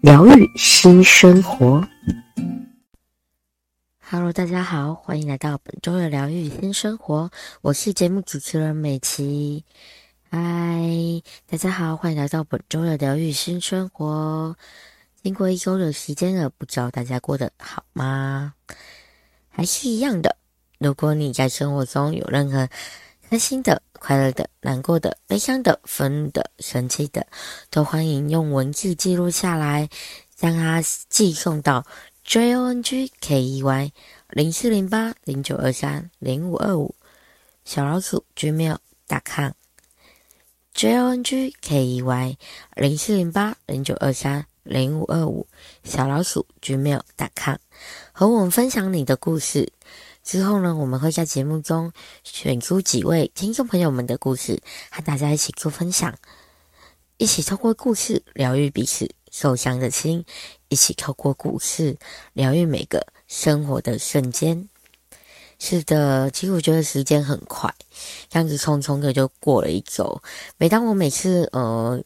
疗愈新生活。Hello，大家好，欢迎来到本周的疗愈新生活，我是节目主持人美琪。嗨，大家好，欢迎来到本周的疗愈新生活。经过一周的时间了，不知道大家过得好吗？还是一样的。如果你在生活中有任何开心的、快乐的、难过的、悲伤的、愤怒的、生气的，都欢迎用文字记录下来，将它寄送到 j o n g k e y 零四零八零九二三零五二五小老鼠 gmail.com。j o n g k e y 零四零八零九二三零五二五小老鼠 gmail.com 和我们分享你的故事。之后呢，我们会在节目中选出几位听众朋友们的故事，和大家一起做分享，一起透过故事疗愈彼此受伤的心，一起透过故事疗愈每个生活的瞬间。是的，其实我觉得时间很快，这样子匆匆的就过了一周。每当我每次呃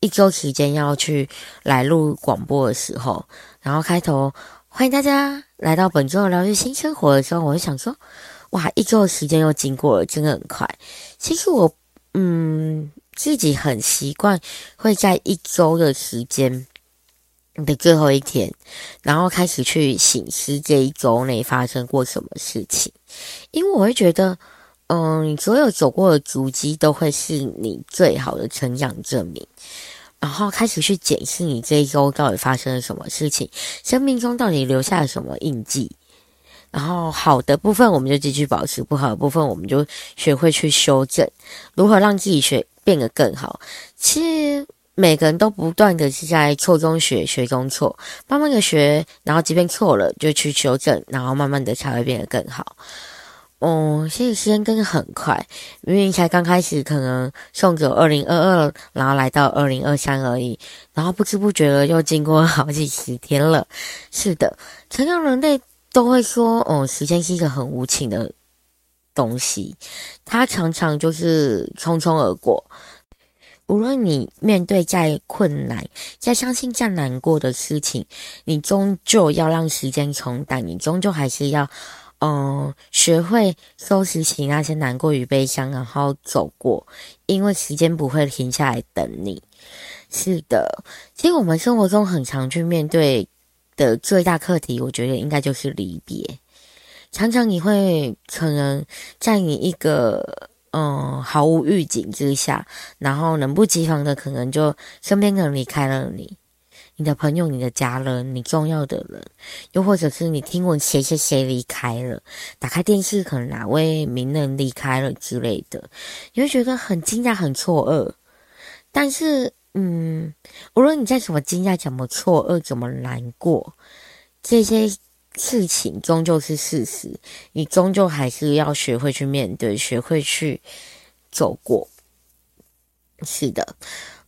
一周时间要去来录广播的时候，然后开头欢迎大家来到本周的疗愈新生活的时候，我就想说，哇，一周的时间又经过了，真的很快。其实我嗯自己很习惯会在一周的时间。的最后一天，然后开始去醒思这一周内发生过什么事情，因为我会觉得，嗯，所有走过的足迹都会是你最好的成长证明。然后开始去检视你这一周到底发生了什么事情，生命中到底留下了什么印记。然后好的部分我们就继续保持，不好的部分我们就学会去修正，如何让自己学变得更好。其实。每个人都不断的是在错中学，学中错，慢慢的学，然后即便错了就去修正，然后慢慢的才会变得更好。哦，现在时间真的很快，明明才刚开始，可能送走二零二二，然后来到二零二三而已，然后不知不觉的又经过好几十天了。是的，成长人类都会说，哦，时间是一个很无情的东西，它常常就是匆匆而过。无论你面对再困难、再伤心、再难过的事情，你终究要让时间冲淡，你终究还是要，嗯、学会收拾起那些难过与悲伤，然后走过，因为时间不会停下来等你。是的，其实我们生活中很常去面对的最大课题，我觉得应该就是离别。常常你会可能在你一个。嗯，毫无预警之下，然后冷不及防的，可能就身边的人离开了你，你的朋友、你的家人、你重要的人，又或者是你听闻谁谁谁离开了，打开电视，可能哪位名人离开了之类的，你会觉得很惊讶、很错愕。但是，嗯，无论你在什么惊讶、怎么错愕、怎么难过，这些。事情终究是事实，你终究还是要学会去面对，学会去走过。是的，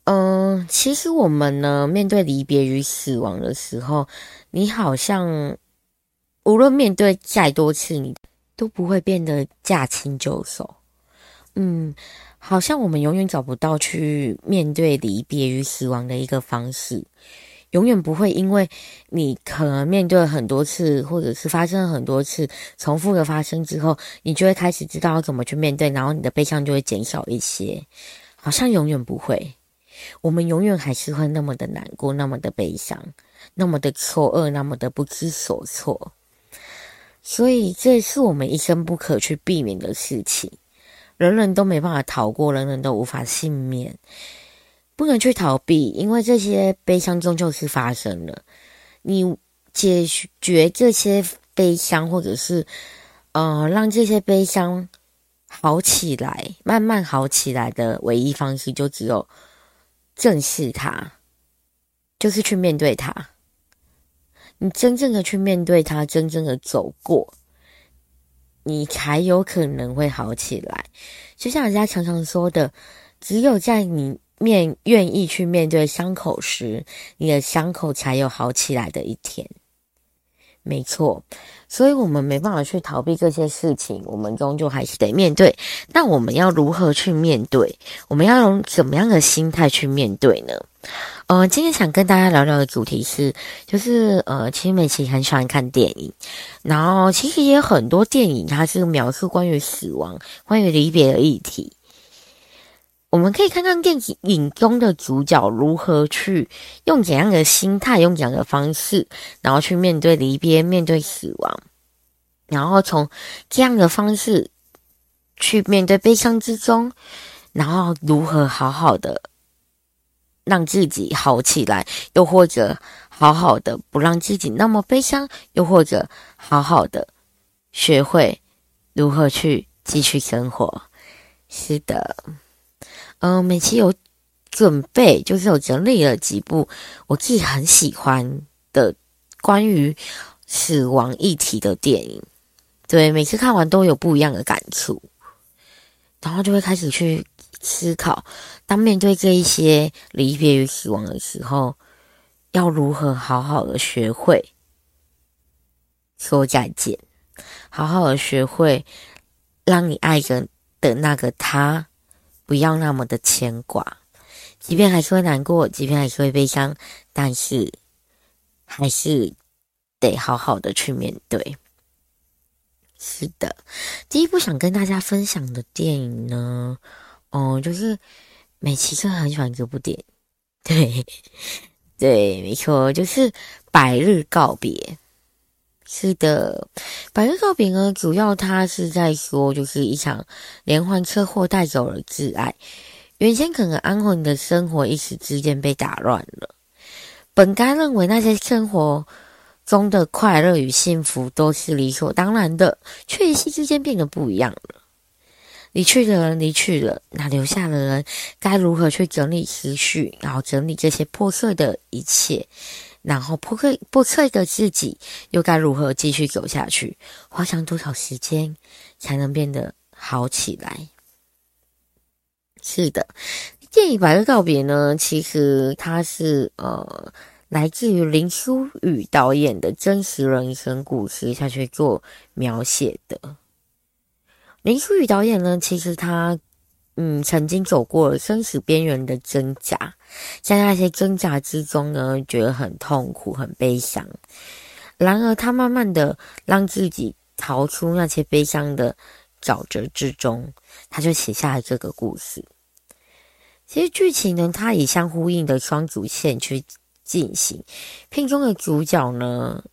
嗯、其实我们呢，面对离别与死亡的时候，你好像无论面对再多次，你都不会变得驾轻就熟。嗯，好像我们永远找不到去面对离别与死亡的一个方式。永远不会，因为你可能面对了很多次，或者是发生了很多次重复的发生之后，你就会开始知道要怎么去面对，然后你的悲伤就会减少一些。好像永远不会，我们永远还是会那么的难过，那么的悲伤，那么的错愕，那么的不知所措。所以这是我们一生不可去避免的事情，人人都没办法逃过，人人都无法幸免。不能去逃避，因为这些悲伤终究是发生了。你解决这些悲伤，或者是呃让这些悲伤好起来，慢慢好起来的唯一方式，就只有正视它，就是去面对它。你真正的去面对它，真正的走过，你才有可能会好起来。就像人家常常说的，只有在你面愿意去面对伤口时，你的伤口才有好起来的一天。没错，所以我们没办法去逃避这些事情，我们终究还是得面对。那我们要如何去面对？我们要用怎么样的心态去面对呢？呃，今天想跟大家聊聊的主题是，就是呃，其实美琪很喜欢看电影，然后其实也有很多电影，它是描述关于死亡、关于离别的议题。我们可以看看电影中的主角如何去用怎样的心态，用怎样的方式，然后去面对离别、面对死亡，然后从这样的方式去面对悲伤之中，然后如何好好的让自己好起来，又或者好好的不让自己那么悲伤，又或者好好的学会如何去继续生活。是的。嗯、呃，美琪有准备，就是有整理了几部我自己很喜欢的关于死亡议题的电影。对，每次看完都有不一样的感触，然后就会开始去思考，当面对这一些离别与死亡的时候，要如何好好的学会说再见，好好的学会让你爱着的那个他。不要那么的牵挂，即便还是会难过，即便还是会悲伤，但是还是得好好的去面对。是的，第一部想跟大家分享的电影呢，哦，就是美琪真的很喜欢这部电影，对，对，没错，就是《百日告别》。是的，百日告别呢，主要他是在说，就是一场连环车祸带走了挚爱，原先可能安稳的生活一时之间被打乱了。本该认为那些生活中的快乐与幸福都是理所当然的，却一夕之间变得不一样了。离去的人离去了，那留下的人该如何去整理思绪，然后整理这些破碎的一切？然后破碎破碎的自己又该如何继续走下去？花上多少时间才能变得好起来？是的，电影《百日告别》呢，其实它是呃来自于林书宇导演的真实人生故事下去做描写的。林书宇导演呢，其实他。嗯，曾经走过生死边缘的挣扎，在那些挣扎之中呢，觉得很痛苦、很悲伤。然而，他慢慢的让自己逃出那些悲伤的沼泽之中，他就写下了这个故事。其实剧情呢，它以相呼应的双主线去进行。片中的主角呢，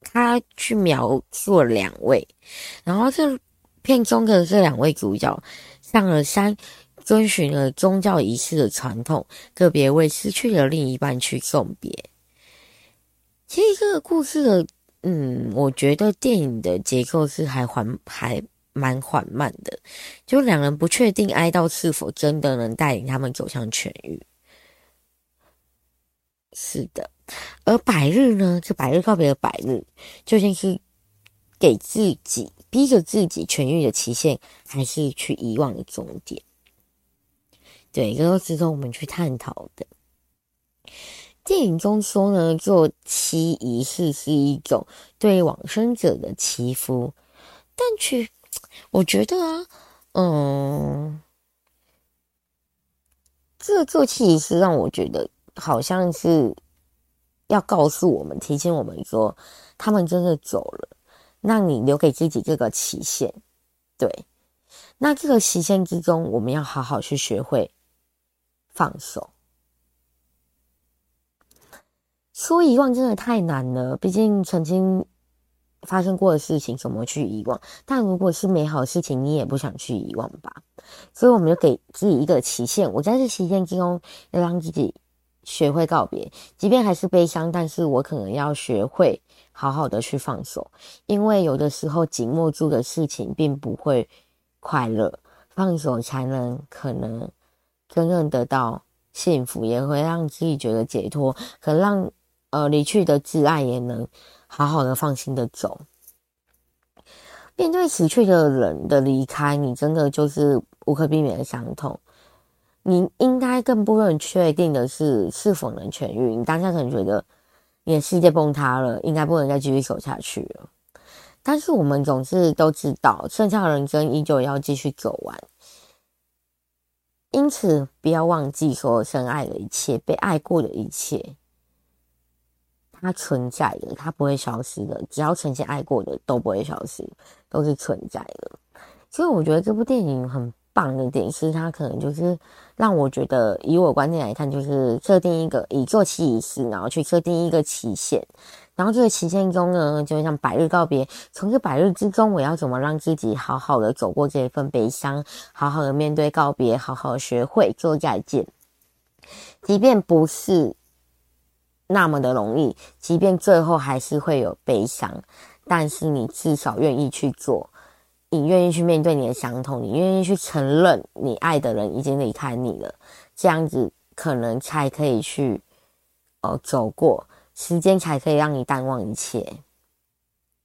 他去描述了两位，然后这片中的这两位主角。上了山，遵循了宗教仪式的传统，个别为失去了另一半去送别。其实这个故事的，嗯，我觉得电影的结构是还缓，还蛮缓慢的。就两人不确定哀悼是否真的能带领他们走向痊愈。是的，而百日呢，这百日告别的百日，究竟是给自己。逼着自己痊愈的期限，还是去遗忘的终点？对，这都值得我们去探讨的。电影中说呢，做七仪式是一种对往生者的祈福，但去，我觉得啊，嗯，这个做七仪式让我觉得好像是要告诉我们，提醒我们说，他们真的走了。那你留给自己这个期限，对。那这个期限之中，我们要好好去学会放手。说遗忘真的太难了，毕竟曾经发生过的事情怎么去遗忘？但如果是美好的事情，你也不想去遗忘吧？所以我们就给自己一个期限，我在这期限之中要让自己学会告别，即便还是悲伤，但是我可能要学会。好好的去放手，因为有的时候紧握住的事情并不会快乐，放手才能可能真正得到幸福，也会让自己觉得解脱，可让呃离去的挚爱也能好好的放心的走。面对死去的人的离开，你真的就是无可避免的伤痛。你应该更不能确定的是是否能痊愈。你当下可能觉得你的世界崩塌了，应该不能再继续走下去了。但是我们总是都知道，剩下的人生依旧要继续走完。因此，不要忘记所有深爱的一切，被爱过的一切，它存在的，它不会消失的。只要曾经爱过的，都不会消失，都是存在的。所以，我觉得这部电影很棒的点是，它可能就是让我觉得，以我观点来看，就是设定一个以做期仪式，然后去设定一个期限。然后这个期间中呢，就像百日告别，从这百日之中，我要怎么让自己好好的走过这一份悲伤，好好的面对告别，好好学会做再见，即便不是那么的容易，即便最后还是会有悲伤，但是你至少愿意去做，你愿意去面对你的伤痛，你愿意去承认你爱的人已经离开你了，这样子可能才可以去呃走过。时间才可以让你淡忘一切。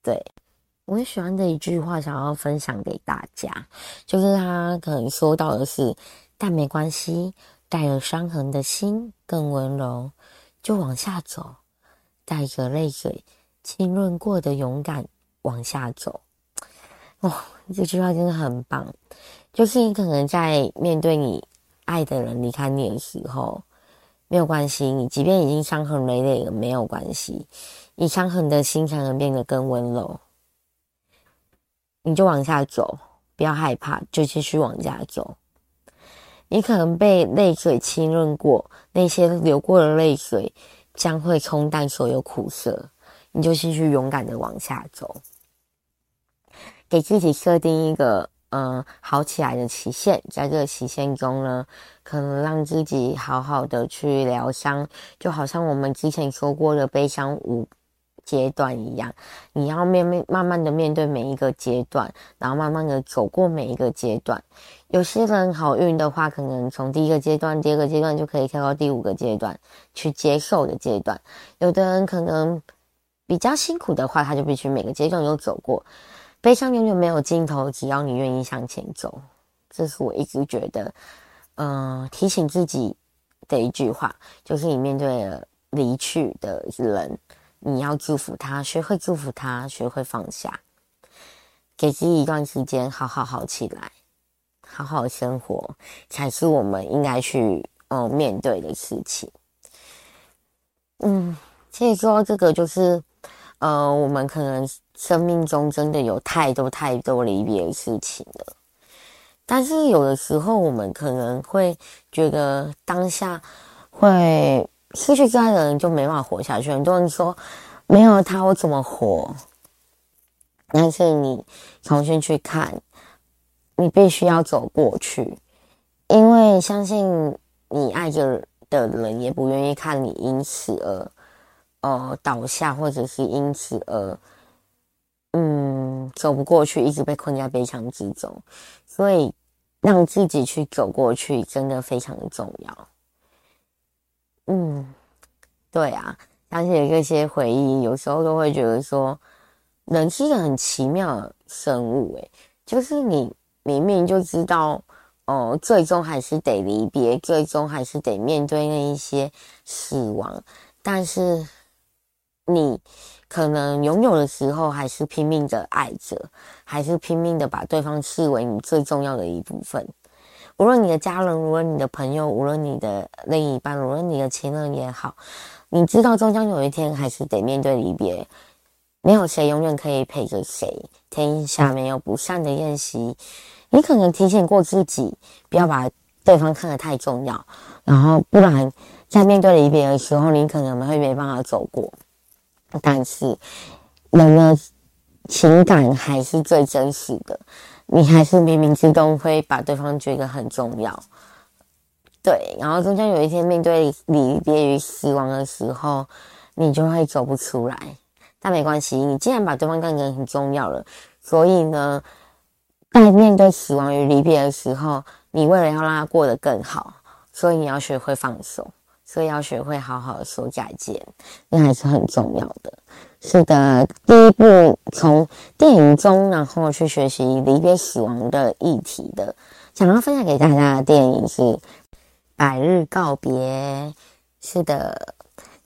对，我很喜欢的一句话，想要分享给大家，就是他可能说到的是，但没关系，带着伤痕的心更温柔，就往下走，带着泪水浸润过的勇敢往下走。哦，这句话真的很棒，就是你可能在面对你爱的人离开你的时候。没有关系，你即便已经伤痕累累了，没有关系，你伤痕的心才能变得更温柔。你就往下走，不要害怕，就继续往下走。你可能被泪水浸润过，那些流过的泪水将会冲淡所有苦涩，你就继续勇敢的往下走，给自己设定一个。嗯，好起来的期限，在这个期限中呢，可能让自己好好的去疗伤，就好像我们之前说过的悲伤五阶段一样，你要面面慢慢的面对每一个阶段，然后慢慢的走过每一个阶段。有些人好运的话，可能从第一个阶段、第二个阶段就可以跳到第五个阶段去接受的阶段。有的人可能比较辛苦的话，他就必须每个阶段都走过。悲伤永远没有尽头，只要你愿意向前走。这是我一直觉得，嗯、提醒自己的一句话，就是你面对了离去的人，你要祝福他，学会祝福他，学会放下，给自己一段时间，好好好起来，好好生活，才是我们应该去嗯、面对的事情。嗯，其实说到这个，就是。呃，我们可能生命中真的有太多太多离别的事情了，但是有的时候我们可能会觉得当下会失去最爱的人就没办法活下去。很多人说没有他我怎么活？但是你重新去看，你必须要走过去，因为相信你爱着的人也不愿意看你因此而。呃，倒下，或者是因此而，嗯，走不过去，一直被困在悲伤之中，所以让自己去走过去，真的非常重要。嗯，对啊，想起这些回忆，有时候都会觉得说，人是一个很奇妙的生物，诶，就是你明明就知道，哦、最终还是得离别，最终还是得面对那一些死亡，但是。你可能拥有的时候，还是拼命的爱着，还是拼命的把对方视为你最重要的一部分。无论你的家人，无论你的朋友，无论你的另一半，无论你的情人也好，你知道终将有一天还是得面对离别。没有谁永远可以陪着谁，天下没有不散的宴席。你可能提醒过自己，不要把对方看得太重要，然后不然在面对离别的时候，你可能会没办法走过。但是，人的情感还是最真实的，你还是冥冥之中会把对方觉得很重要，对。然后终将有一天面对离别与死亡的时候，你就会走不出来。但没关系，你既然把对方看成很重要了，所以呢，在面对死亡与离别的时候，你为了要让他过得更好，所以你要学会放手。所以要学会好好的说再见，那还是很重要的。是的，第一部从电影中，然后去学习离别死亡的议题的，想要分享给大家的电影是《百日告别》。是的。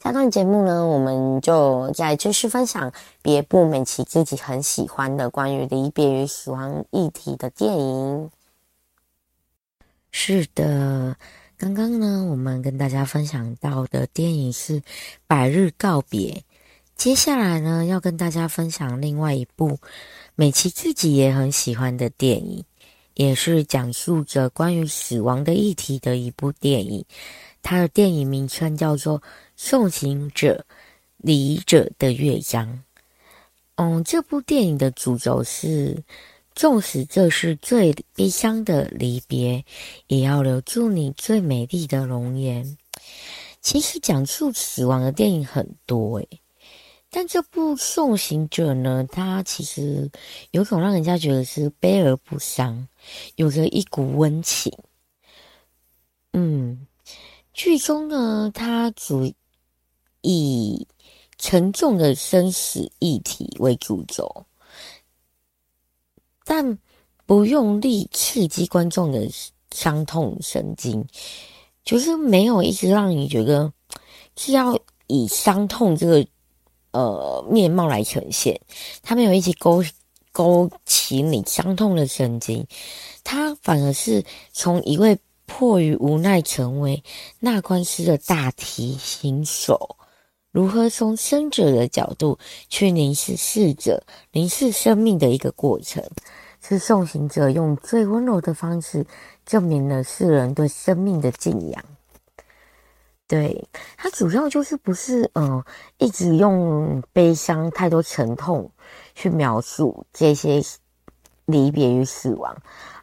下段节目呢，我们就再继续分享别部美琪自己很喜欢的关于离别与死亡议题的电影。是的，刚刚呢，我们跟大家分享到的电影是《百日告别》。接下来呢，要跟大家分享另外一部美琪自己也很喜欢的电影，也是讲述着关于死亡的议题的一部电影。它的电影名称叫做。送行者，离者的乐章。嗯，这部电影的主轴是，纵使这是最悲伤的离别，也要留住你最美丽的容颜。其实讲述死亡的电影很多诶，但这部《送行者》呢，它其实有种让人家觉得是悲而不伤，有着一股温情。嗯，剧中呢，它主。以沉重的生死议题为主轴，但不用力刺激观众的伤痛神经，就是没有一直让你觉得是要以伤痛这个呃面貌来呈现，他没有一直勾勾起你伤痛的神经，他反而是从一位迫于无奈成为纳棺师的大提琴手。如何从生者的角度去凝视逝者、凝视生命的一个过程，是送行者用最温柔的方式证明了世人对生命的敬仰。对，他主要就是不是嗯、一直用悲伤、太多沉痛去描述这些离别与死亡，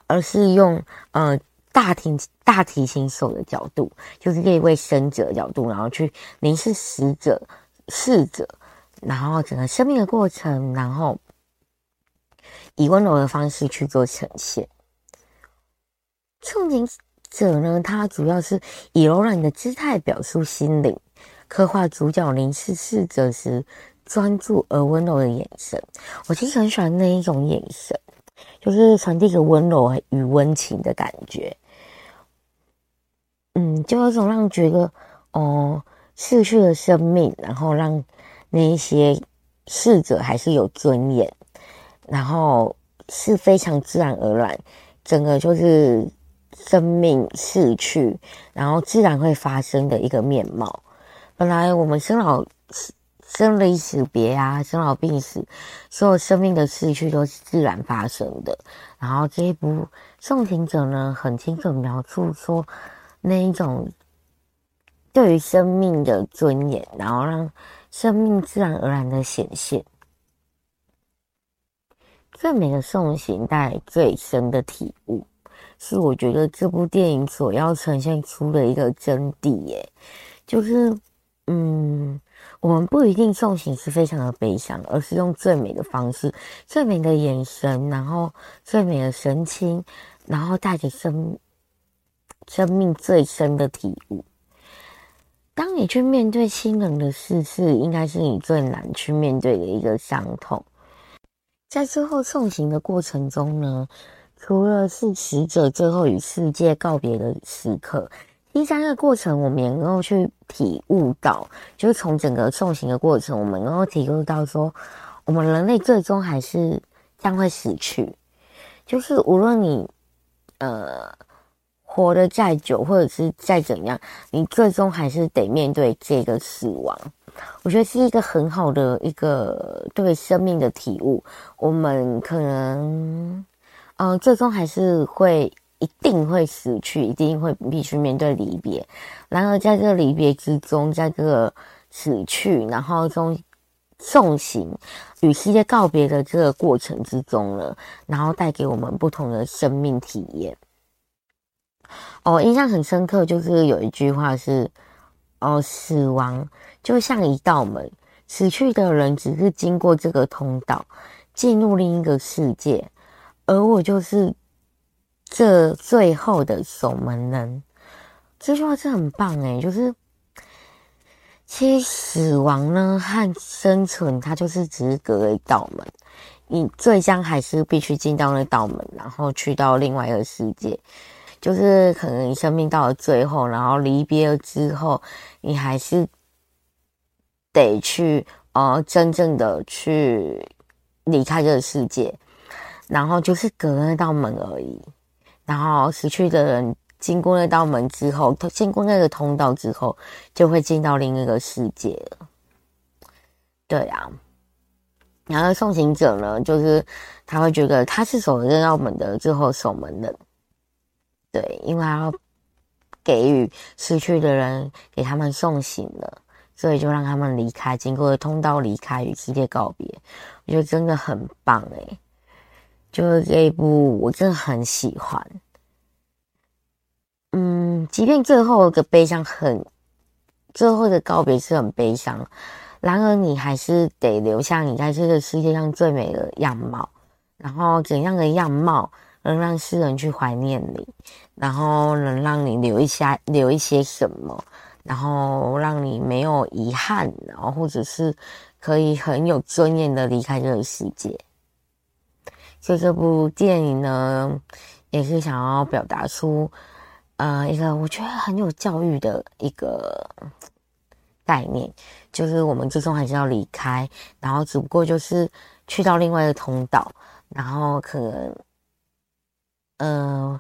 而是用呃。大提大提琴手的角度，就是这一位生者的角度，然后去凝视死者、逝者，然后整个生命的过程，然后以温柔的方式去做呈现。送行者呢，他主要是以柔软的姿态表述心灵，刻画主角凝视逝者时专注而温柔的眼神。我其实很喜欢那一种眼神，就是传递着温柔与温情的感觉。嗯，就有种让觉得，哦，逝去的生命，然后让那一些逝者还是有尊严，然后是非常自然而然，整个就是生命逝去，然后自然会发生的一个面貌。本来我们生老生离死别啊，生老病死，所有生命的逝去都是自然发生的。然后这一部《送行者》呢，很清楚描述说。那一种对于生命的尊严，然后让生命自然而然的显现。最美的送行带来最深的体悟，是我觉得这部电影所要呈现出的一个真谛耶。就是，嗯，我们不一定送行是非常的悲伤，而是用最美的方式、最美的眼神，然后最美的神情，然后带着生。生命最深的体悟。当你去面对亲人的逝世，应该是你最难去面对的一个伤痛。在最后送行的过程中呢，除了是死者最后与世界告别的时刻，第三个过程，我们也能够去体悟到，就是从整个送行的过程，我们能够体悟到说，我们人类最终还是将会死去，就是无论你，呃。活得再久，或者是再怎样，你最终还是得面对这个死亡。我觉得是一个很好的一个对生命的体悟。我们可能，嗯、最终还是会一定会死去，一定会必须面对离别。然而，在这个离别之中，在这个死去，然后中送行与世界告别的这个过程之中呢，然后带给我们不同的生命体验。哦，印象很深刻，就是有一句话是：“哦，死亡就像一道门，死去的人只是经过这个通道，进入另一个世界，而我就是这最后的守门人。”这句话是很棒诶，就是其实死亡呢和生存，它就是只是隔了一道门，你最终还是必须进到那道门，然后去到另外一个世界。就是可能你生命到了最后，然后离别了之后，你还是得去呃真正的去离开这个世界，然后就是隔那道门而已。然后死去的人经过那道门之后，他经过那个通道之后，就会进到另一个世界了。对啊，然后送行者呢，就是他会觉得他是守了那道门的最后守门人。对，因为他要给予失去的人，给他们送行了，所以就让他们离开，经过通道离开，与世界告别。我觉得真的很棒诶，就是这一部我真的很喜欢。嗯，即便最后的悲伤很，最后的告别是很悲伤，然而你还是得留下你在这个世界上最美的样貌。然后怎样的样貌？能让世人去怀念你，然后能让你留一下留一些什么，然后让你没有遗憾，然后或者是可以很有尊严的离开这个世界。所以这部电影呢，也是想要表达出，呃，一个我觉得很有教育的一个概念，就是我们最终还是要离开，然后只不过就是去到另外一个通道，然后可能。嗯，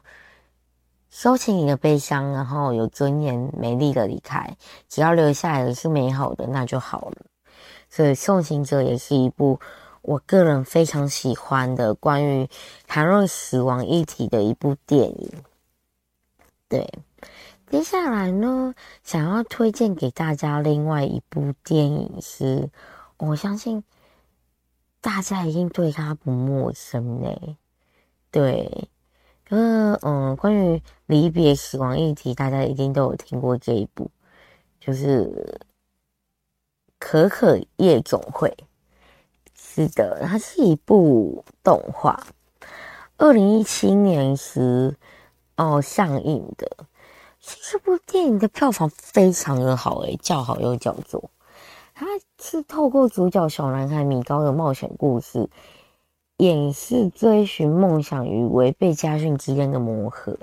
收起你的悲伤，然后有尊严、美丽的离开。只要留下来的是美好的，那就好了。所以《送行者》也是一部我个人非常喜欢的关于谈论死亡议题的一部电影。对，接下来呢，想要推荐给大家另外一部电影是，我相信大家一定对它不陌生嘞。对。呃嗯，关于离别、死亡议题，大家一定都有听过这一部，就是《可可夜总会》。是的，它是一部动画，二零一七年时哦上映的。这部电影的票房非常的好，诶，叫好又叫座。它是透过主角小男孩米高的冒险故事。演示追寻梦想与违背家训之间的磨合。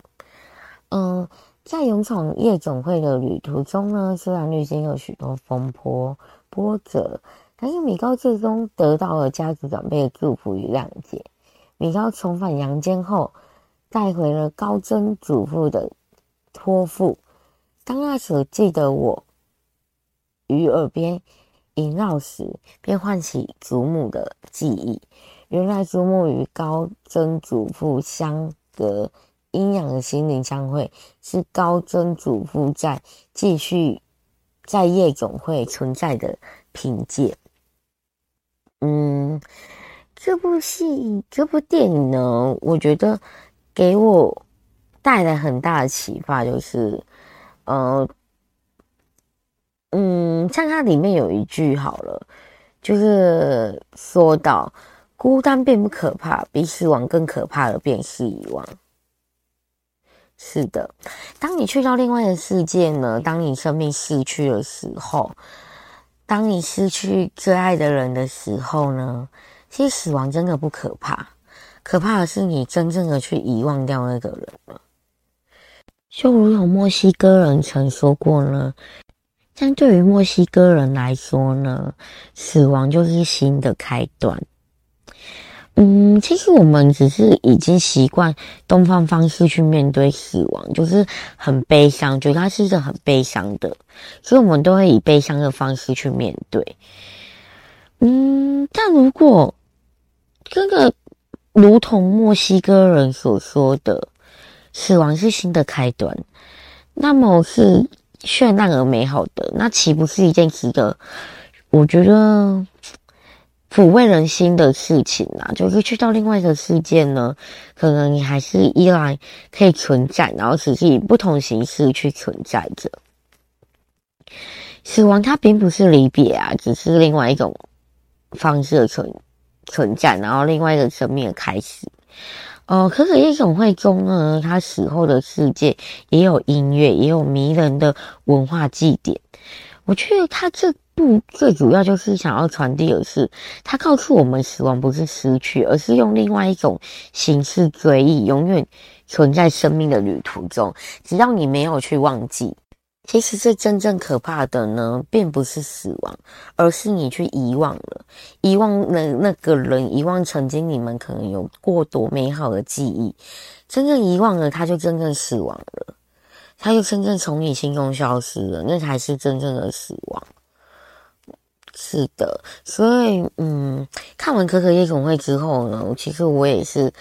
嗯，在勇闯夜总会的旅途中呢，虽然历经了许多风波波折，但是米高最终得到了家族长辈的祝福与谅解。米高重返阳间后，带回了高曾祖父的托付。当那首记得我于耳边萦绕时，便唤起祖母的记忆。原来珠穆与高曾祖父相隔阴阳的心灵相会，是高曾祖父在继续在夜总会存在的凭借。嗯，这部戏、这部电影呢，我觉得给我带来很大的启发，就是，呃，嗯，像它里面有一句好了，就是说到。孤单并不可怕，比死亡更可怕的便是遗忘。是的，当你去到另外的世界呢？当你生命逝去的时候，当你失去最爱的人的时候呢？其实死亡真的不可怕，可怕的是你真正的去遗忘掉那个人了。就如同墨西哥人曾说过呢，相对于墨西哥人来说呢，死亡就是新的开端。嗯，其实我们只是已经习惯东方方式去面对死亡，就是很悲伤，觉得它是一个很悲伤的，所以我们都会以悲伤的方式去面对。嗯，但如果这个如同墨西哥人所说的，死亡是新的开端，那么是绚烂而美好的，那岂不是一件值得？我觉得。抚慰人心的事情啊，就是去到另外一个世界呢，可能你还是依然可以存在，然后只是以不同形式去存在着。死亡它并不是离别啊，只是另外一种方式存存在，然后另外一个生命的开始。呃，可可夜总会中呢，他死后的世界也有音乐，也有迷人的文化祭典。我觉得他这部最主要就是想要传递的是，他告诉我们死亡不是失去，而是用另外一种形式追忆，永远存在生命的旅途中。只要你没有去忘记。其实最真正可怕的呢，并不是死亡，而是你去遗忘了，遗忘了那个人，遗忘曾经你们可能有过多美好的记忆。真正遗忘了，他就真正死亡了，他就真正从你心中消失了，那才是真正的死亡。是的，所以嗯，看完《可可夜总会》之后呢，其实我也是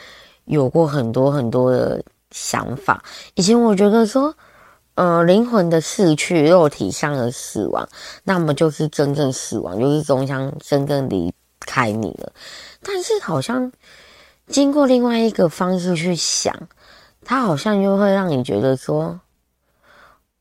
有过很多很多的想法。以前我觉得说。呃，灵魂的逝去，肉体上的死亡，那么就是真正死亡，就是终将真正离开你了。但是好像经过另外一个方式去想，它好像又会让你觉得说。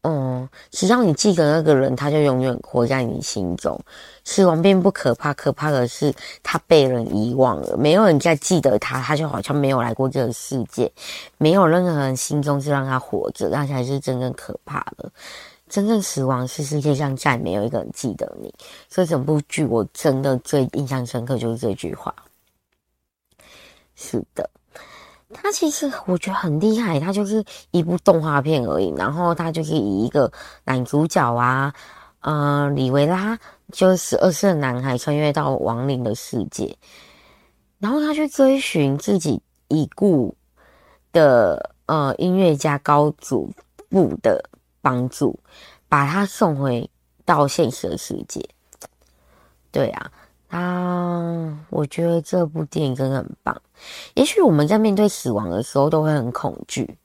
嗯，只要你记得那个人，他就永远活在你心中。死亡并不可怕，可怕的是他被人遗忘了，没有人再记得他，他就好像没有来过这个世界。没有任何人心中是让他活着，那才是真正可怕的。真正死亡是世界上再没有一个人记得你。所以整部剧我真的最印象深刻就是这句话。是的。他其实我觉得很厉害，他就是一部动画片而已，然后他就是以一个男主角啊，呃，李维拉就是十二岁的男孩穿越到亡灵的世界，然后他去追寻自己已故的呃音乐家高祖父的帮助，把他送回到现实世界。对啊。啊，我觉得这部电影真的很棒。也许我们在面对死亡的时候都会很恐惧，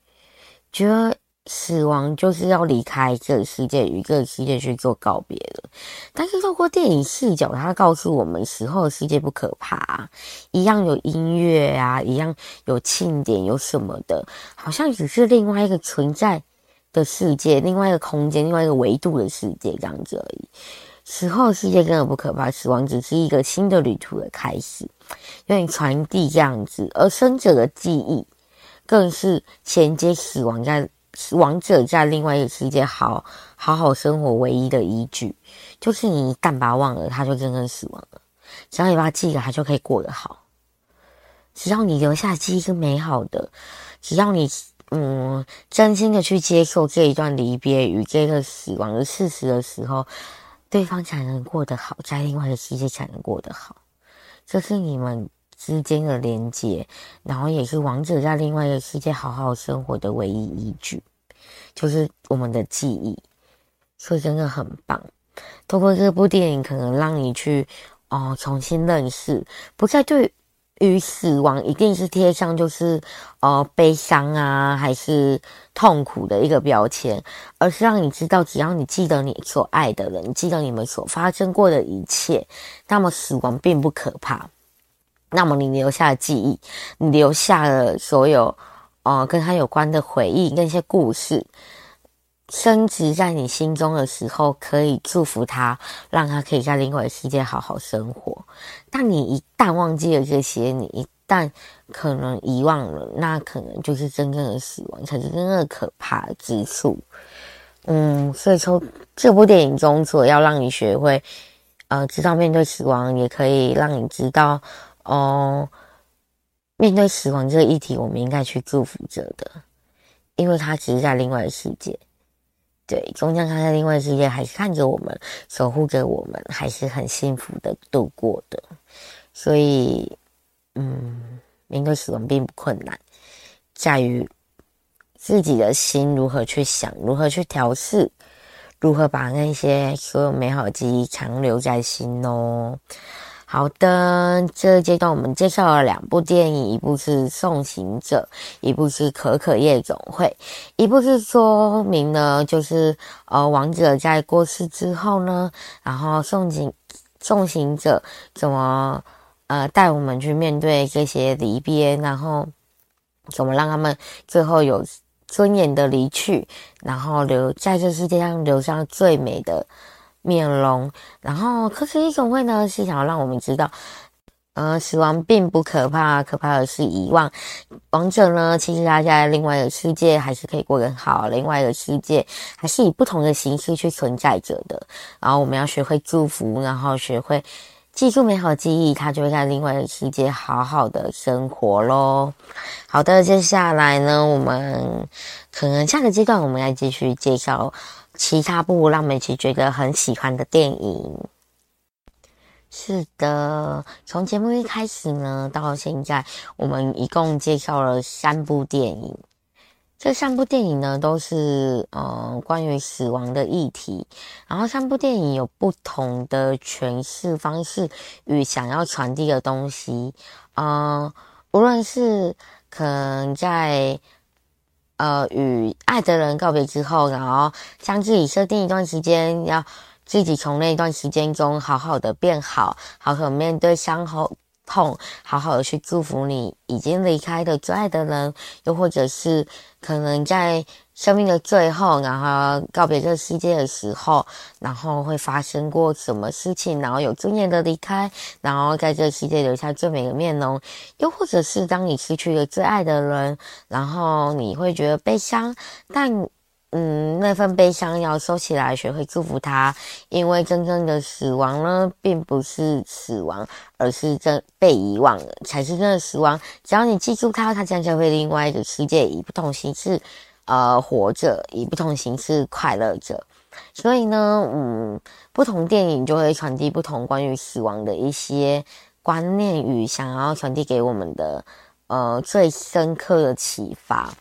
觉得死亡就是要离开这个世界，与这个世界去做告别了。但是透过电影视角，它告诉我们，死后的世界不可怕，一样有音乐啊，一样有庆典，有什么的，好像只是另外一个存在的世界，另外一个空间，另外一个维度的世界这样子而已。死后世界根本不可怕，死亡只是一个新的旅途的开始，用你传递这样子，而生者的记忆更是衔接死亡在亡者在另外一个世界好好好生活唯一的依据，就是你一旦把忘了，他就真正死亡了。只要你把它记了，他就可以过得好。只要你留下记忆是美好的，只要你嗯真心的去接受这一段离别与这个死亡的事实的时候。对方才能过得好，在另外一个世界才能过得好，这是你们之间的连接，然后也是王者在另外一个世界好好生活的唯一依据，就是我们的记忆，所以真的很棒。通过这部电影，可能让你去哦重新认识，不再对。与死亡一定是贴上就是呃悲伤啊，还是痛苦的一个标签，而是让你知道，只要你记得你所爱的人，记得你们所发生过的一切，那么死亡并不可怕。那么你留下的记忆，你留下了所有呃跟他有关的回忆，那些故事。升值在你心中的时候，可以祝福他，让他可以在另外的世界好好生活。但你一旦忘记了这些，你一旦可能遗忘了，那可能就是真正的死亡，才是真正的可怕之处。嗯，所以说这部电影中，所要让你学会，呃，知道面对死亡，也可以让你知道，哦，面对死亡这个议题，我们应该去祝福着的，因为他只是在另外的世界。对，终将他在另外世界还是看着我们，守护着我们，还是很幸福的度过的。所以，嗯，面对死亡并不困难，在于自己的心如何去想，如何去调试，如何把那些所有美好的记忆长留在心哦。好的，这个阶段我们介绍了两部电影，一部是《送行者》，一部是《可可夜总会》。一部是说明了，就是呃，王者在过世之后呢，然后送行送行者怎么呃带我们去面对这些离别，然后怎么让他们最后有尊严的离去，然后留在这世界上留下最美的面容，然后可是一种会呢是想要让我们知道，呃，死亡并不可怕，可怕的是遗忘。王者呢，其实他在另外一个世界还是可以过得很好，另外一个世界还是以不同的形式去存在着的。然后我们要学会祝福，然后学会记住美好记忆，他就会在另外一个世界好好的生活喽。好的，接下来呢，我们可能下个阶段我们要继续介绍其他部让美琪觉得很喜欢的电影。是的，从节目一开始呢，到现在，我们一共介绍了三部电影。这三部电影呢，都是呃关于死亡的议题。然后三部电影有不同的诠释方式与想要传递的东西。呃，无论是可能在呃与爱的人告别之后，然后将自己设定一段时间要。自己从那段时间中好好的变好，好好面对伤后痛，好好的去祝福你已经离开的最爱的人，又或者是可能在生命的最后，然后告别这个世界的时候，然后会发生过什么事情，然后有尊严的离开，然后在这个世界留下最美的面容，又或者是当你失去了最爱的人，然后你会觉得悲伤，但。嗯，那份悲伤要收起来，学会祝福他，因为真正的死亡呢，并不是死亡，而是真被遗忘了才是真的死亡。只要你记住他，他将就会另外一个世界，以不同形式，呃，活着，以不同形式快乐着。所以呢，嗯，不同电影就会传递不同关于死亡的一些观念与想要传递给我们的，呃，最深刻的启发。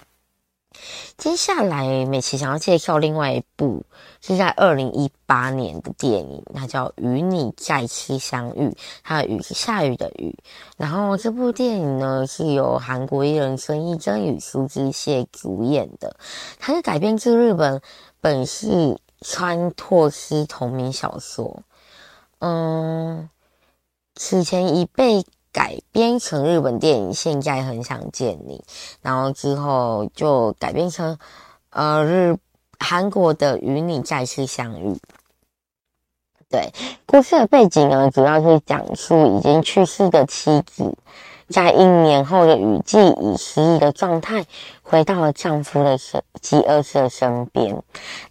接下来，美琪想要介绍另外一部是在二零一八年的电影，它叫《与你再次相遇》，它的雨是下雨的雨。然后这部电影呢是由韩国艺人孙艺珍与苏志燮主演的，它是改编自日本本市川拓司同名小说。嗯，此前已被。改编成日本电影，现在很想见你，然后之后就改编成呃日韩国的与你再次相遇。对，故事的背景呢，主要是讲述已经去世的妻子，在一年后的雨季，以失忆的状态回到了丈夫的身及儿子的身边，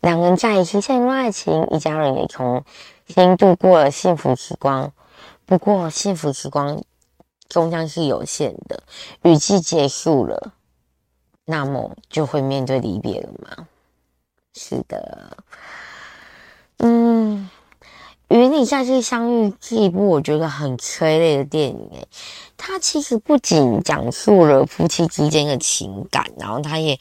两人再一次陷入爱情，一家人也重新度过了幸福时光。不过，幸福时光。终将是有限的，雨季结束了，那么就会面对离别了吗？是的，嗯，与你再次相遇是一部我觉得很催泪的电影，诶，它其实不仅讲述了夫妻之间的情感，然后它也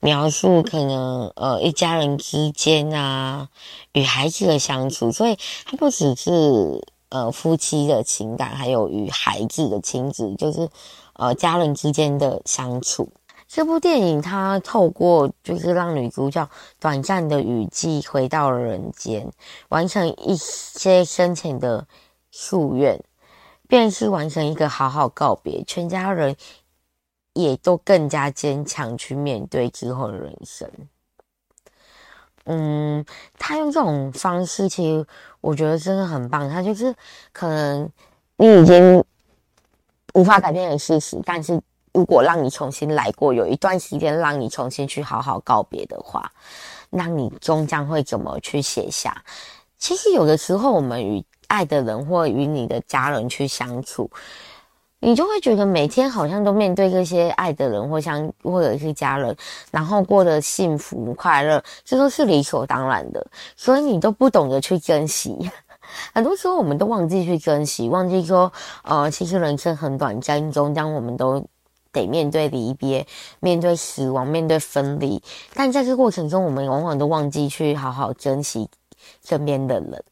描述可能呃一家人之间啊与孩子的相处，所以它不只是。呃，夫妻的情感，还有与孩子的亲子，就是呃家人之间的相处。这部电影它透过就是让女主角短暂的雨季回到了人间，完成一些生前的夙愿，便是完成一个好好告别，全家人也都更加坚强去面对之后的人生。嗯，他用这种方式，其实我觉得真的很棒。他就是可能你已经无法改变的事实，但是如果让你重新来过，有一段时间让你重新去好好告别的话，那你终将会怎么去写下？其实有的时候，我们与爱的人或与你的家人去相处。你就会觉得每天好像都面对这些爱的人或像或者是家人，然后过得幸福快乐，这都是理所当然的，所以你都不懂得去珍惜。很多时候我们都忘记去珍惜，忘记说，呃，其实人生很短暂，终将我们都得面对离别，面对死亡，面对分离。但在这过程中，我们往往都忘记去好好珍惜身边的人。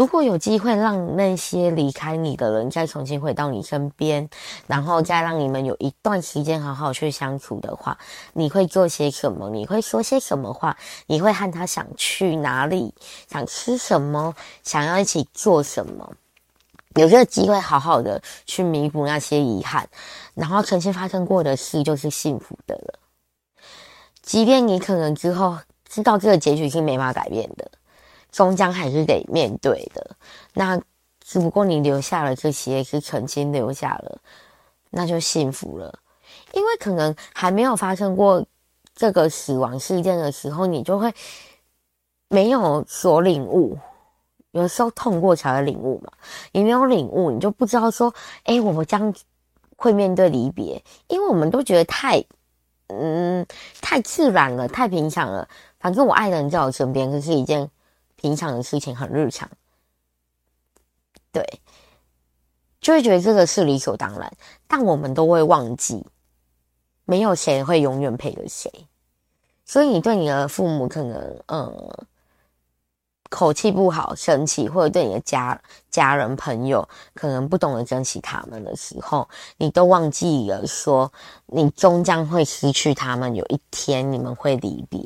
如果有机会让那些离开你的人再重新回到你身边，然后再让你们有一段时间好好去相处的话，你会做些什么？你会说些什么话？你会和他想去哪里？想吃什么？想要一起做什么？有这个机会好好的去弥补那些遗憾，然后曾经发生过的事就是幸福的了。即便你可能之后知道这个结局是没法改变的。终将还是得面对的。那只不过你留下了这些，是曾经留下了，那就幸福了。因为可能还没有发生过这个死亡事件的时候，你就会没有所领悟。有时候痛过才会领悟嘛，你没有领悟，你就不知道说，哎，我们将会面对离别，因为我们都觉得太，嗯，太自然了，太平常了。反正我爱的人在我身边，这是一件平常的事情，很日常。对，就会觉得这个是理所当然，但我们都会忘记，没有谁会永远陪着谁。所以你对你的父母可能，嗯。口气不好，生气，或者对你的家家人朋友可能不懂得珍惜他们的时候，你都忘记了说，你终将会失去他们，有一天你们会离别。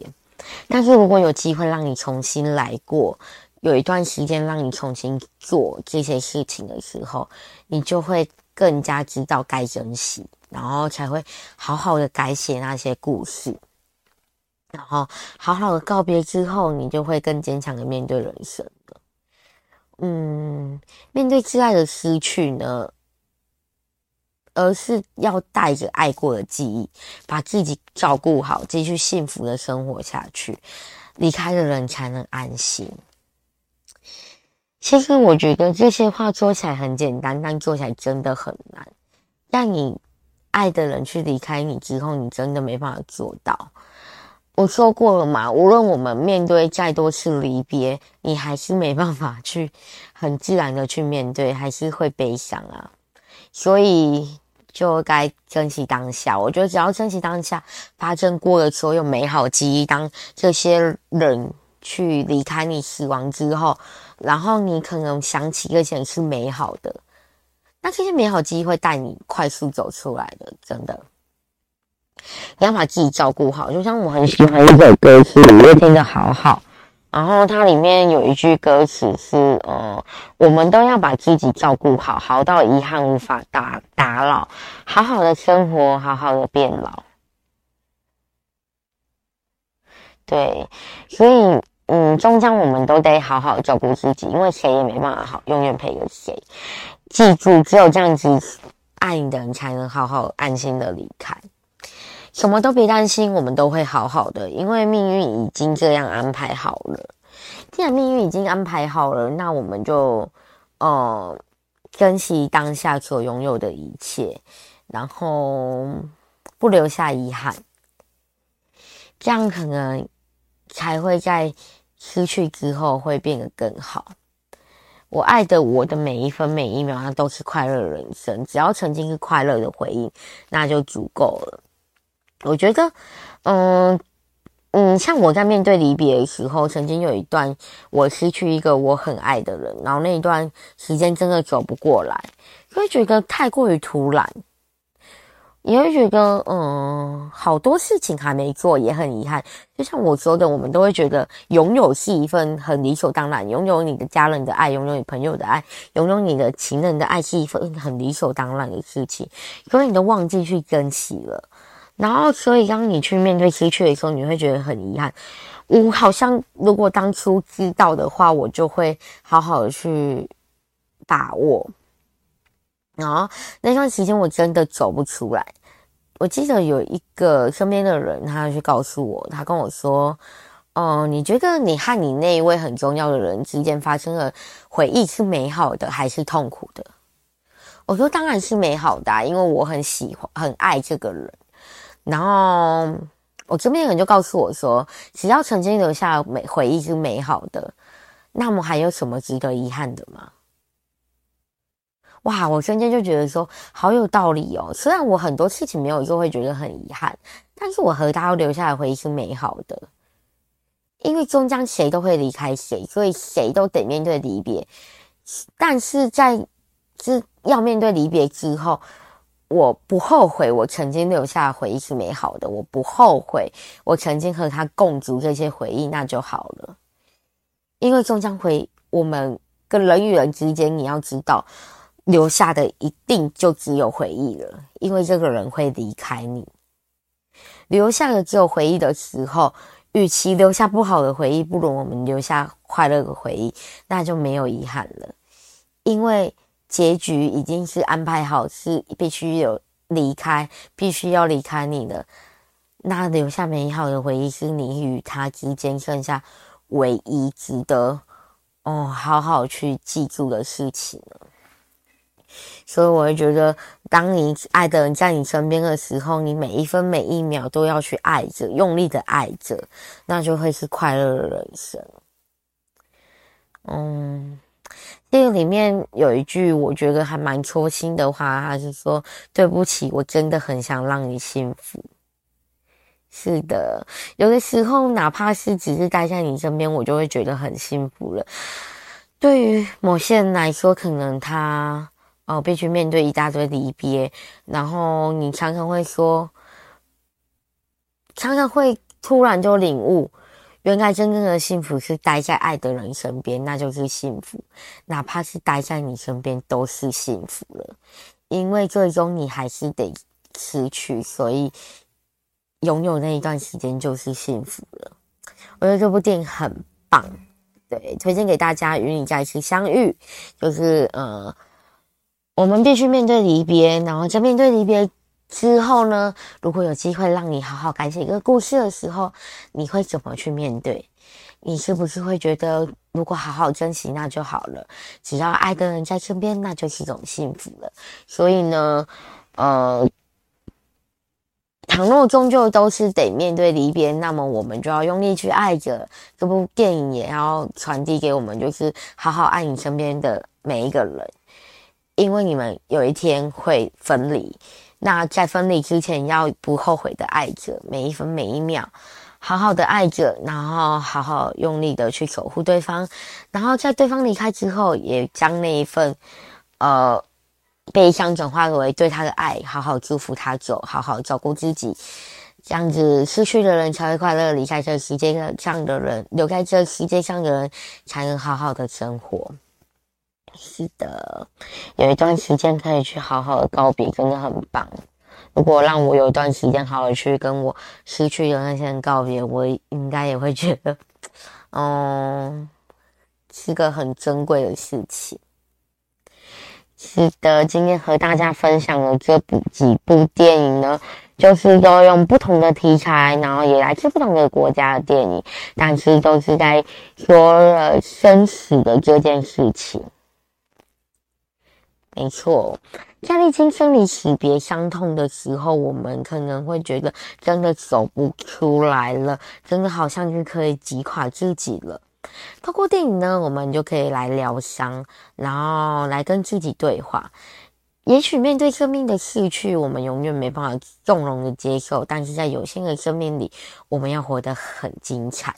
但是如果有机会让你重新来过，有一段时间让你重新做这些事情的时候，你就会更加知道该珍惜，然后才会好好的改写那些故事。然后好好的告别之后，你就会更坚强的面对人生了。嗯，面对挚爱的失去呢，而是要带着爱过的记忆，把自己照顾好，继续幸福的生活下去。离开的人才能安心。其实我觉得这些话说起来很简单，但做起来真的很难。让你爱的人去离开你之后，你真的没办法做到。我说过了嘛，无论我们面对再多次离别，你还是没办法去很自然的去面对，还是会悲伤啊。所以就该珍惜当下。我觉得只要珍惜当下，发生过的所有美好记忆，当这些人去离开你死亡之后，然后你可能想起这些是美好的，那这些美好记忆会带你快速走出来的，真的。你要把自己照顾好，就像我很喜欢一首歌词，五月天的好好，然后它里面有一句歌词是，呃，我们都要把自己照顾好，好到遗憾无法打打扰，好好的生活，好好的变老。对，所以，嗯，终将我们都得好好照顾自己，因为谁也没办法好永远陪着谁。记住，只有这样子，爱你的人才能好好安心的离开。什么都别担心，我们都会好好的，因为命运已经这样安排好了。既然命运已经安排好了，那我们就，呃，珍惜当下所拥有的一切，然后不留下遗憾，这样可能才会在失去之后会变得更好。我爱的我的每一分每一秒，它都是快乐的人生。只要曾经是快乐的回忆，那就足够了。我觉得，嗯嗯，像我在面对离别的时候，曾经有一段我失去一个我很爱的人，然后那一段时间真的走不过来，会觉得太过于突然，也会觉得，嗯，好多事情还没做，也很遗憾。就像我说的，我们都会觉得拥有是一份很理所当然，拥有你的家人的爱，拥有你朋友的爱，拥有你的情人的爱，是一份很理所当然的事情，所以你都忘记去珍惜了。然后，所以当你去面对失去的时候，你会觉得很遗憾。我好像如果当初知道的话，我就会好好的去把握。然后那段时间我真的走不出来。我记得有一个身边的人，他去告诉我，他跟我说：“哦、你觉得你和你那一位很重要的人之间发生的回忆是美好的还是痛苦的？”我说：“当然是美好的，因为我很喜欢、很爱这个人。”然后我身边的人就告诉我说，只要曾经留下美回忆是美好的，那么还有什么值得遗憾的吗？哇，我瞬间就觉得说好有道理哦。虽然我很多事情没有做，会觉得很遗憾，但是我和他留下的回忆是美好的，因为终将谁都会离开谁，所以谁都得面对离别。但是在是要面对离别之后。我不后悔，我曾经留下的回忆是美好的。我不后悔，我曾经和他共筑这些回忆，那就好了。因为终将会，我们跟人与人之间，你要知道，留下的一定就只有回忆了。因为这个人会离开你，留下的只有回忆的时候，与其留下不好的回忆，不如我们留下快乐的回忆，那就没有遗憾了。因为结局已经是安排好，是必须有离开，必须要离开你的。那留下美好的回忆是你与他之间剩下唯一值得哦好好去记住的事情了。所以我会觉得，当你爱的人在你身边的时候，你每一分每一秒都要去爱着，用力的爱着，那就会是快乐的人生。嗯，这个里面有一句我觉得还蛮戳心的话，他是说：“对不起，我真的很想让你幸福。”是的，有的时候哪怕是只是待在你身边，我就会觉得很幸福了。对于某些人来说，可能他。哦，必须面对一大堆离别，然后你常常会说，常常会突然就领悟，原来真正的幸福是待在爱的人身边，那就是幸福。哪怕是待在你身边，都是幸福了，因为最终你还是得失去，所以拥有那一段时间就是幸福了。我觉得这部电影很棒，对，推荐给大家，与你再次相遇，就是呃。我们必须面对离别，然后在面对离别之后呢，如果有机会让你好好改写一个故事的时候，你会怎么去面对？你是不是会觉得，如果好好珍惜那就好了，只要爱的人在身边，那就是一种幸福了。所以呢，呃，倘若终究都是得面对离别，那么我们就要用力去爱着。这部电影也要传递给我们，就是好好爱你身边的每一个人。因为你们有一天会分离，那在分离之前，要不后悔的爱着每一分每一秒，好好的爱着，然后好好用力的去守护对方，然后在对方离开之后，也将那一份呃悲伤转化为对他的爱，好好祝福他走，好好照顾自己，这样子失去的人才会快乐，离开这个世界上的人，留在这个世界上的人才能好好的生活。是的，有一段时间可以去好好的告别，真的很棒。如果让我有一段时间好好去跟我失去的那些人告别，我应该也会觉得，嗯，是个很珍贵的事情。是的，今天和大家分享的这部几部电影呢，就是都用不同的题材，然后也来自不同的国家的电影，但是都是在说了生死的这件事情。没错，在历经生离死别伤痛的时候，我们可能会觉得真的走不出来了，真的好像是可以击垮自己了。透过电影呢，我们就可以来疗伤，然后来跟自己对话。也许面对生命的逝去，我们永远没办法从容的接受，但是在有限的生命里，我们要活得很精彩。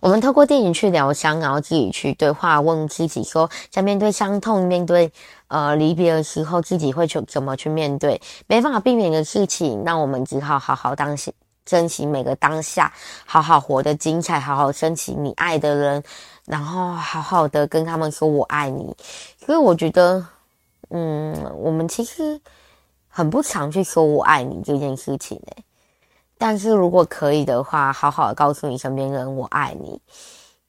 我们透过电影去疗伤，然后自己去对话，问自己说，在面对伤痛、面对呃离别的时候，自己会去怎么去面对？没办法避免的事情，那我们只好好好当下，珍惜每个当下，好好活得精彩，好好珍惜你爱的人，然后好好的跟他们说我爱你。所以我觉得，嗯，我们其实很不常去说我爱你这件事情诶、但是如果可以的话，好好的告诉你身边人我爱你，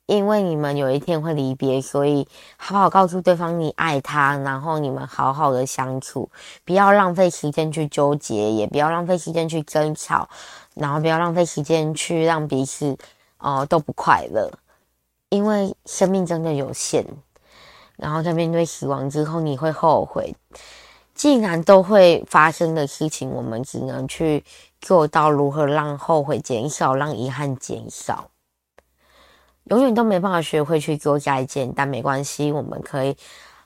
因为你们有一天会离别，所以好好告诉对方你爱他，然后你们好好的相处，不要浪费时间去纠结，也不要浪费时间去争吵，然后不要浪费时间去让彼此哦、都不快乐，因为生命真的有限，然后在面对死亡之后你会后悔，既然都会发生的事情，我们只能去。做到如何让后悔减少，让遗憾减少。永远都没办法学会去做再见，但没关系，我们可以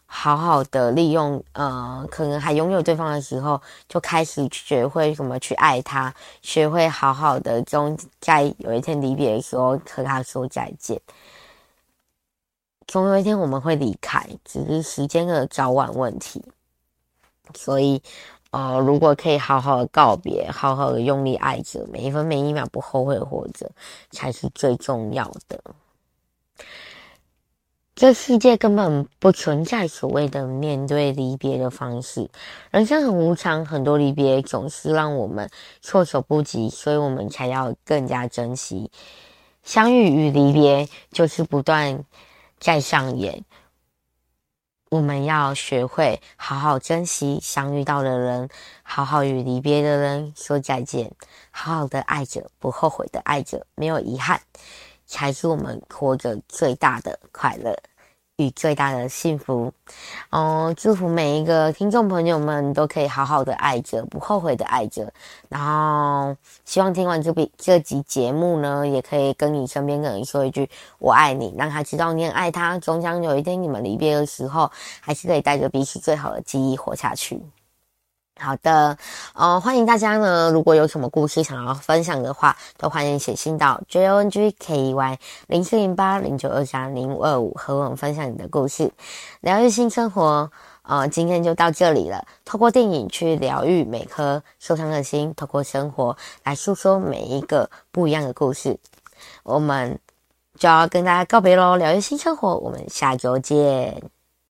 好好的利用，呃，可能还拥有对方的时候，就开始学会怎么去爱他，学会好好的，终在有一天离别的时候和他说再见。总有一天我们会离开，只是时间的早晚问题。所以。呃，如果可以好好的告别，好好的用力爱着，每一分每一秒不后悔活着，才是最重要的。这世界根本不存在所谓的面对离别的方式，人生很无常，很多离别总是让我们措手不及，所以我们才要更加珍惜。相遇与离别就是不断在上演。我们要学会好好珍惜相遇到的人，好好与离别的人说再见，好好的爱着，不后悔的爱着，没有遗憾，才是我们活着最大的快乐。与最大的幸福，嗯，祝福每一个听众朋友们都可以好好的爱着，不后悔的爱着。然后，希望听完这比这集节目呢，也可以跟你身边的人说一句“我爱你”，让他知道你很爱他。终将有一天你们离别的时候，还是可以带着彼此最好的记忆活下去。好的，呃，欢迎大家呢，如果有什么故事想要分享的话，都欢迎写信到 j o n g k e y 零四零八零九二三零五二五和我们分享你的故事，疗愈新生活。呃，今天就到这里了。透过电影去疗愈每颗受伤的心，透过生活来诉说每一个不一样的故事。我们就要跟大家告别喽，疗愈新生活，我们下周见。